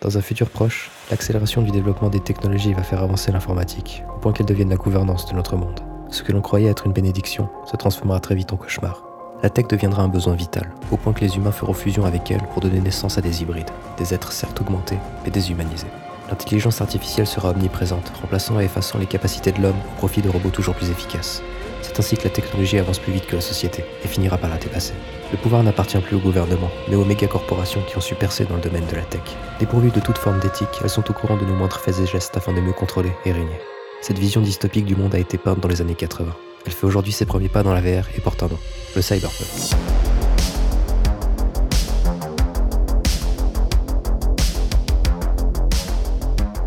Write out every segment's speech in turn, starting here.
Dans un futur proche, l'accélération du développement des technologies va faire avancer l'informatique, au point qu'elle devienne la gouvernance de notre monde. Ce que l'on croyait être une bénédiction se transformera très vite en cauchemar. La tech deviendra un besoin vital, au point que les humains feront fusion avec elle pour donner naissance à des hybrides, des êtres certes augmentés, mais déshumanisés. L'intelligence artificielle sera omniprésente, remplaçant et effaçant les capacités de l'homme au profit de robots toujours plus efficaces. C'est ainsi que la technologie avance plus vite que la société et finira par la dépasser. Le pouvoir n'appartient plus au gouvernement, mais aux méga-corporations qui ont su percer dans le domaine de la tech. Dépourvues de toute forme d'éthique, elles sont au courant de nos moindres faits et gestes afin de mieux contrôler et régner. Cette vision dystopique du monde a été peinte dans les années 80. Elle fait aujourd'hui ses premiers pas dans la VR et porte un nom, le cyberpunk.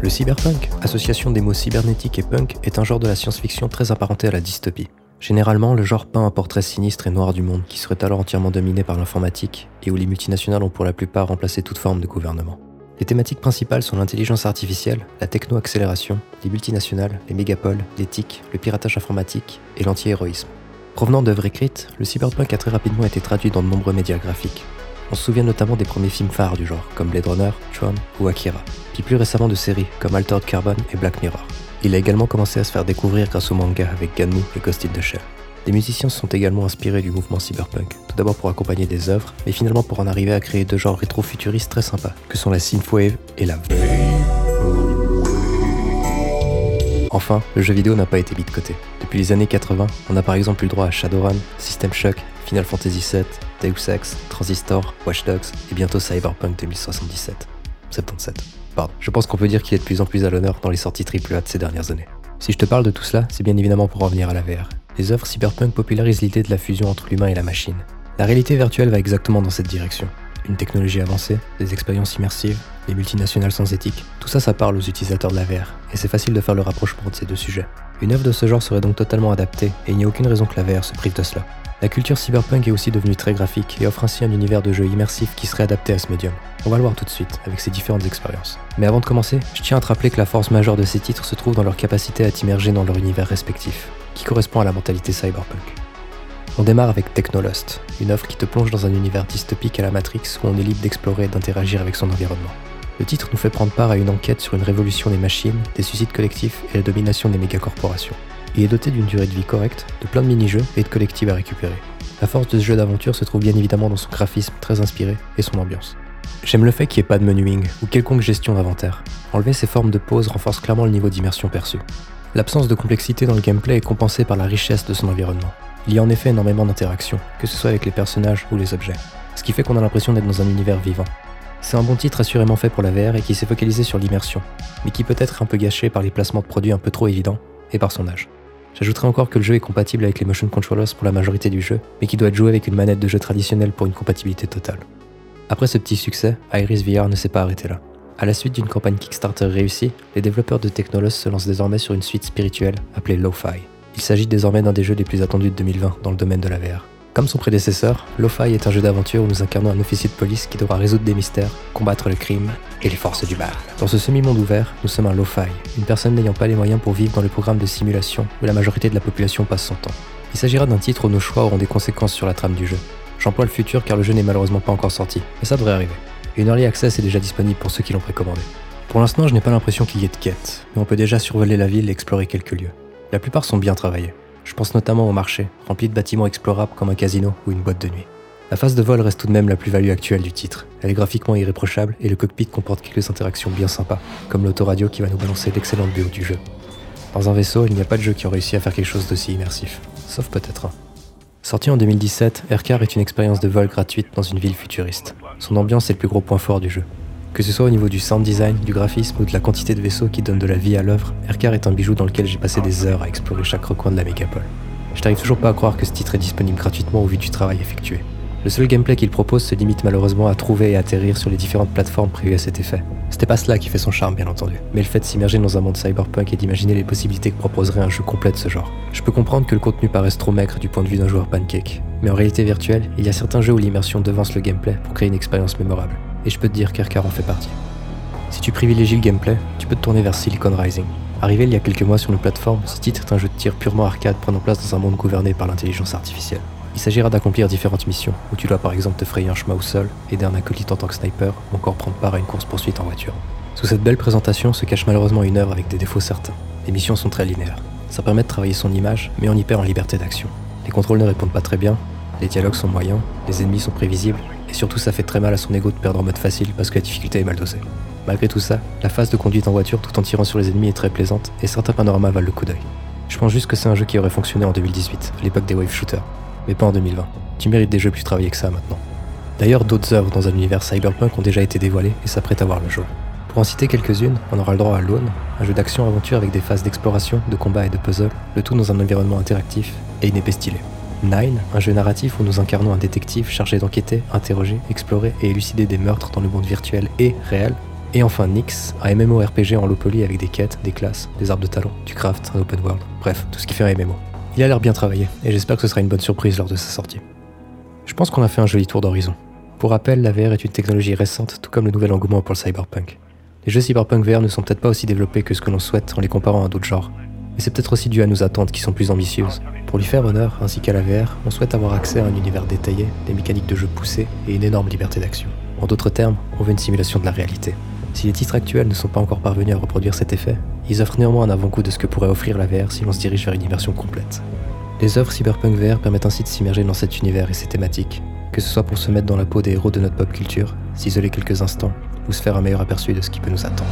Le cyberpunk, association des mots cybernétique et punk, est un genre de la science-fiction très apparenté à la dystopie. Généralement, le genre peint un portrait sinistre et noir du monde qui serait alors entièrement dominé par l'informatique et où les multinationales ont pour la plupart remplacé toute forme de gouvernement. Les thématiques principales sont l'intelligence artificielle, la techno-accélération, les multinationales, les mégapoles, l'éthique, le piratage informatique et l'anti-héroïsme. Provenant d'œuvres écrites, le cyberpunk a très rapidement été traduit dans de nombreux médias graphiques. On se souvient notamment des premiers films phares du genre, comme Blade Runner, Tron ou Akira, puis plus récemment de séries comme Altered Carbon et Black Mirror. Il a également commencé à se faire découvrir grâce au manga avec Ganmu et Ghost in the Shell. Des musiciens se sont également inspirés du mouvement cyberpunk, tout d'abord pour accompagner des œuvres, mais finalement pour en arriver à créer deux genres rétro-futuristes très sympas, que sont la synthwave et la Enfin, le jeu vidéo n'a pas été mis de côté. Depuis les années 80, on a par exemple eu le droit à Shadowrun, System Shock, Final Fantasy VII, Deus Ex, Transistor, Watch Dogs et bientôt Cyberpunk 2077. 77. Je pense qu'on peut dire qu'il est de plus en plus à l'honneur dans les sorties AAA de ces dernières années. Si je te parle de tout cela, c'est bien évidemment pour revenir à la VR. Les œuvres cyberpunk popularisent l'idée de la fusion entre l'humain et la machine. La réalité virtuelle va exactement dans cette direction. Une technologie avancée, des expériences immersives, des multinationales sans éthique, tout ça ça parle aux utilisateurs de la VR, et c'est facile de faire le rapprochement de ces deux sujets. Une œuvre de ce genre serait donc totalement adaptée, et il n'y a aucune raison que la VR se prive de cela. La culture cyberpunk est aussi devenue très graphique et offre ainsi un univers de jeu immersif qui serait adapté à ce médium. On va le voir tout de suite avec ces différentes expériences. Mais avant de commencer, je tiens à te rappeler que la force majeure de ces titres se trouve dans leur capacité à t'immerger dans leur univers respectif qui correspond à la mentalité cyberpunk. On démarre avec Technolost, une offre qui te plonge dans un univers dystopique à la Matrix où on est libre d'explorer et d'interagir avec son environnement. Le titre nous fait prendre part à une enquête sur une révolution des machines, des suicides collectifs et la domination des mégacorporations. Il est doté d'une durée de vie correcte, de plein de mini-jeux et de collectibles à récupérer. La force de ce jeu d'aventure se trouve bien évidemment dans son graphisme très inspiré et son ambiance. J'aime le fait qu'il n'y ait pas de menuing ou quelconque gestion d'inventaire. Enlever ces formes de pause renforce clairement le niveau d'immersion perçu. L'absence de complexité dans le gameplay est compensée par la richesse de son environnement. Il y a en effet énormément d'interactions, que ce soit avec les personnages ou les objets, ce qui fait qu'on a l'impression d'être dans un univers vivant. C'est un bon titre assurément fait pour la VR et qui s'est focalisé sur l'immersion, mais qui peut être un peu gâché par les placements de produits un peu trop évidents et par son âge. J'ajouterai encore que le jeu est compatible avec les motion controllers pour la majorité du jeu, mais qui doit être joué avec une manette de jeu traditionnelle pour une compatibilité totale. Après ce petit succès, Iris VR ne s'est pas arrêté là. À la suite d'une campagne Kickstarter réussie, les développeurs de Technolos se lancent désormais sur une suite spirituelle appelée Lo-Fi. Il s'agit désormais d'un des jeux les plus attendus de 2020 dans le domaine de la VR. Comme son prédécesseur, Lo-Fi est un jeu d'aventure où nous incarnons un officier de police qui devra résoudre des mystères, combattre le crime et les forces du mal. Dans ce semi-monde ouvert, nous sommes un Lo-Fi, une personne n'ayant pas les moyens pour vivre dans le programme de simulation où la majorité de la population passe son temps. Il s'agira d'un titre où nos choix auront des conséquences sur la trame du jeu. J'emploie le futur car le jeu n'est malheureusement pas encore sorti, mais ça devrait arriver. Une early access est déjà disponible pour ceux qui l'ont précommandé. Pour l'instant, je n'ai pas l'impression qu'il y ait de quête, mais on peut déjà survoler la ville et explorer quelques lieux. La plupart sont bien travaillés. Je pense notamment au marché, rempli de bâtiments explorables comme un casino ou une boîte de nuit. La phase de vol reste tout de même la plus-value actuelle du titre. Elle est graphiquement irréprochable et le cockpit comporte quelques interactions bien sympas, comme l'autoradio qui va nous balancer l'excellente BO du jeu. Dans un vaisseau, il n'y a pas de jeu qui ont réussi à faire quelque chose d'aussi immersif. Sauf peut-être un. Sorti en 2017, Aircar est une expérience de vol gratuite dans une ville futuriste. Son ambiance est le plus gros point fort du jeu. Que ce soit au niveau du sound design, du graphisme ou de la quantité de vaisseaux qui donnent de la vie à l'œuvre, Aircar est un bijou dans lequel j'ai passé des heures à explorer chaque recoin de la mégapole. Je n'arrive toujours pas à croire que ce titre est disponible gratuitement au vu du travail effectué. Le seul gameplay qu'il propose se limite malheureusement à trouver et atterrir sur les différentes plateformes prévues à cet effet. C'était pas cela qui fait son charme, bien entendu, mais le fait de s'immerger dans un monde cyberpunk et d'imaginer les possibilités que proposerait un jeu complet de ce genre. Je peux comprendre que le contenu paraisse trop maigre du point de vue d'un joueur pancake, mais en réalité virtuelle, il y a certains jeux où l'immersion devance le gameplay pour créer une expérience mémorable, et je peux te dire qu'Aircar en fait partie. Si tu privilégies le gameplay, tu peux te tourner vers Silicon Rising. Arrivé il y a quelques mois sur nos plateformes, ce titre est un jeu de tir purement arcade prenant place dans un monde gouverné par l'intelligence artificielle. Il s'agira d'accomplir différentes missions, où tu dois par exemple te frayer un chemin au sol, aider un acolyte en tant que sniper, ou encore prendre part à une course-poursuite en voiture. Sous cette belle présentation se cache malheureusement une œuvre avec des défauts certains. Les missions sont très linéaires. Ça permet de travailler son image, mais on y perd en liberté d'action. Les contrôles ne répondent pas très bien, les dialogues sont moyens, les ennemis sont prévisibles, et surtout ça fait très mal à son ego de perdre en mode facile parce que la difficulté est mal dosée. Malgré tout ça, la phase de conduite en voiture tout en tirant sur les ennemis est très plaisante, et certains panoramas valent le coup d'œil. Je pense juste que c'est un jeu qui aurait fonctionné en 2018, à l'époque des wave shooters, mais pas en 2020. Tu mérites des jeux plus travaillés que ça maintenant. D'ailleurs, d'autres œuvres dans un univers cyberpunk ont déjà été dévoilées et s'apprêtent à voir le jour. Pour en citer quelques-unes, on aura le droit à Lone, un jeu d'action-aventure avec des phases d'exploration, de combat et de puzzle, le tout dans un environnement interactif et une épée. Nine, un jeu narratif où nous incarnons un détective chargé d'enquêter, interroger, explorer et élucider des meurtres dans le monde virtuel et réel. Et enfin Nyx, un MMORPG en low poly avec des quêtes, des classes, des arbres de talent, du craft, un open world, bref, tout ce qui fait un MMO. Il a l'air bien travaillé, et j'espère que ce sera une bonne surprise lors de sa sortie. Je pense qu'on a fait un joli tour d'horizon. Pour rappel, la VR est une technologie récente, tout comme le nouvel engouement pour le cyberpunk. Les jeux cyberpunk VR ne sont peut-être pas aussi développés que ce que l'on souhaite en les comparant à d'autres genres. Mais c'est peut-être aussi dû à nos attentes qui sont plus ambitieuses. Pour lui faire honneur, ainsi qu'à la VR, on souhaite avoir accès à un univers détaillé, des mécaniques de jeu poussées et une énorme liberté d'action. En d'autres termes, on veut une simulation de la réalité. Si les titres actuels ne sont pas encore parvenus à reproduire cet effet, ils offrent néanmoins un avant-goût de ce que pourrait offrir la VR si l'on se dirige vers une immersion complète. Les œuvres cyberpunk VR permettent ainsi de s'immerger dans cet univers et ses thématiques, que ce soit pour se mettre dans la peau des héros de notre pop culture, s'isoler quelques instants, ou se faire un meilleur aperçu de ce qui peut nous attendre.